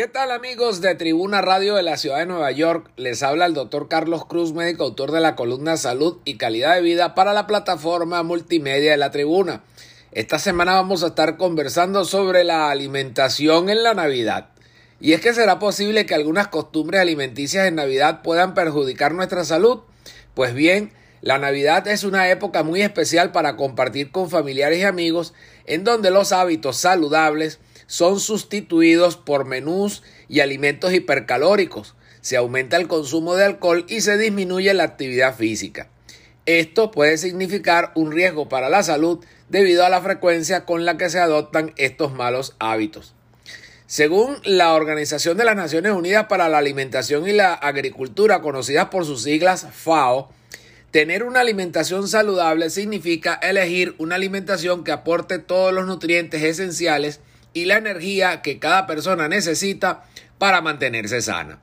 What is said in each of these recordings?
¿Qué tal amigos de Tribuna Radio de la Ciudad de Nueva York? Les habla el doctor Carlos Cruz, médico autor de la columna Salud y Calidad de Vida para la plataforma multimedia de la Tribuna. Esta semana vamos a estar conversando sobre la alimentación en la Navidad. Y es que será posible que algunas costumbres alimenticias en Navidad puedan perjudicar nuestra salud. Pues bien, la Navidad es una época muy especial para compartir con familiares y amigos en donde los hábitos saludables son sustituidos por menús y alimentos hipercalóricos. Se aumenta el consumo de alcohol y se disminuye la actividad física. Esto puede significar un riesgo para la salud debido a la frecuencia con la que se adoptan estos malos hábitos. Según la Organización de las Naciones Unidas para la Alimentación y la Agricultura, conocida por sus siglas FAO, tener una alimentación saludable significa elegir una alimentación que aporte todos los nutrientes esenciales y la energía que cada persona necesita para mantenerse sana.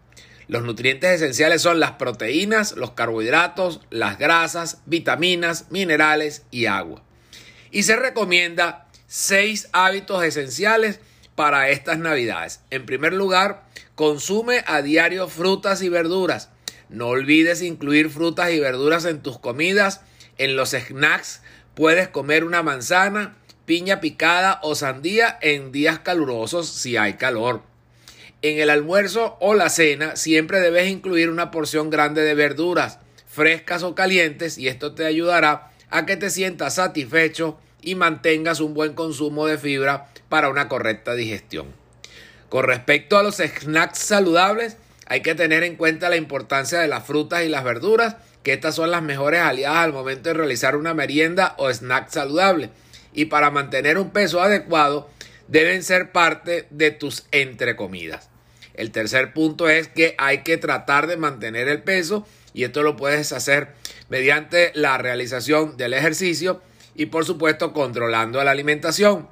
Los nutrientes esenciales son las proteínas, los carbohidratos, las grasas, vitaminas, minerales y agua. Y se recomienda seis hábitos esenciales para estas navidades. En primer lugar, consume a diario frutas y verduras. No olvides incluir frutas y verduras en tus comidas. En los snacks puedes comer una manzana, piña picada o sandía en días calurosos si hay calor. En el almuerzo o la cena siempre debes incluir una porción grande de verduras, frescas o calientes, y esto te ayudará a que te sientas satisfecho y mantengas un buen consumo de fibra para una correcta digestión. Con respecto a los snacks saludables, hay que tener en cuenta la importancia de las frutas y las verduras, que estas son las mejores aliadas al momento de realizar una merienda o snack saludable y para mantener un peso adecuado deben ser parte de tus entrecomidas. El tercer punto es que hay que tratar de mantener el peso y esto lo puedes hacer mediante la realización del ejercicio y por supuesto controlando la alimentación.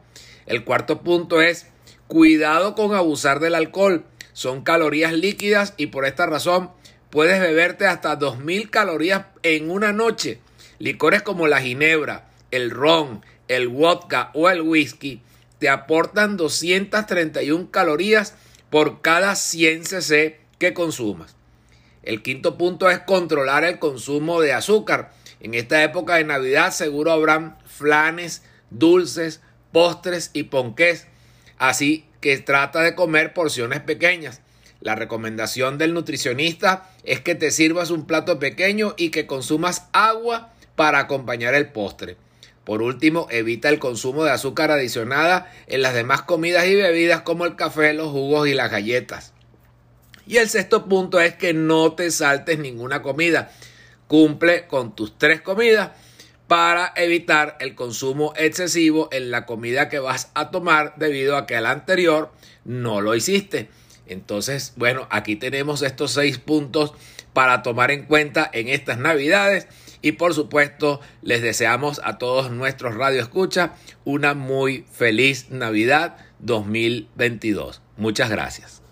El cuarto punto es cuidado con abusar del alcohol. Son calorías líquidas y por esta razón puedes beberte hasta 2.000 calorías en una noche. Licores como la ginebra, el ron, el vodka o el whisky te aportan 231 calorías por cada 100 cc que consumas. El quinto punto es controlar el consumo de azúcar. En esta época de Navidad seguro habrán flanes, dulces, postres y ponqués. Así que trata de comer porciones pequeñas. La recomendación del nutricionista es que te sirvas un plato pequeño y que consumas agua para acompañar el postre. Por último, evita el consumo de azúcar adicionada en las demás comidas y bebidas como el café, los jugos y las galletas. Y el sexto punto es que no te saltes ninguna comida. Cumple con tus tres comidas para evitar el consumo excesivo en la comida que vas a tomar debido a que al anterior no lo hiciste. Entonces, bueno, aquí tenemos estos seis puntos para tomar en cuenta en estas navidades. Y por supuesto, les deseamos a todos nuestros Radio Escucha una muy feliz Navidad 2022. Muchas gracias.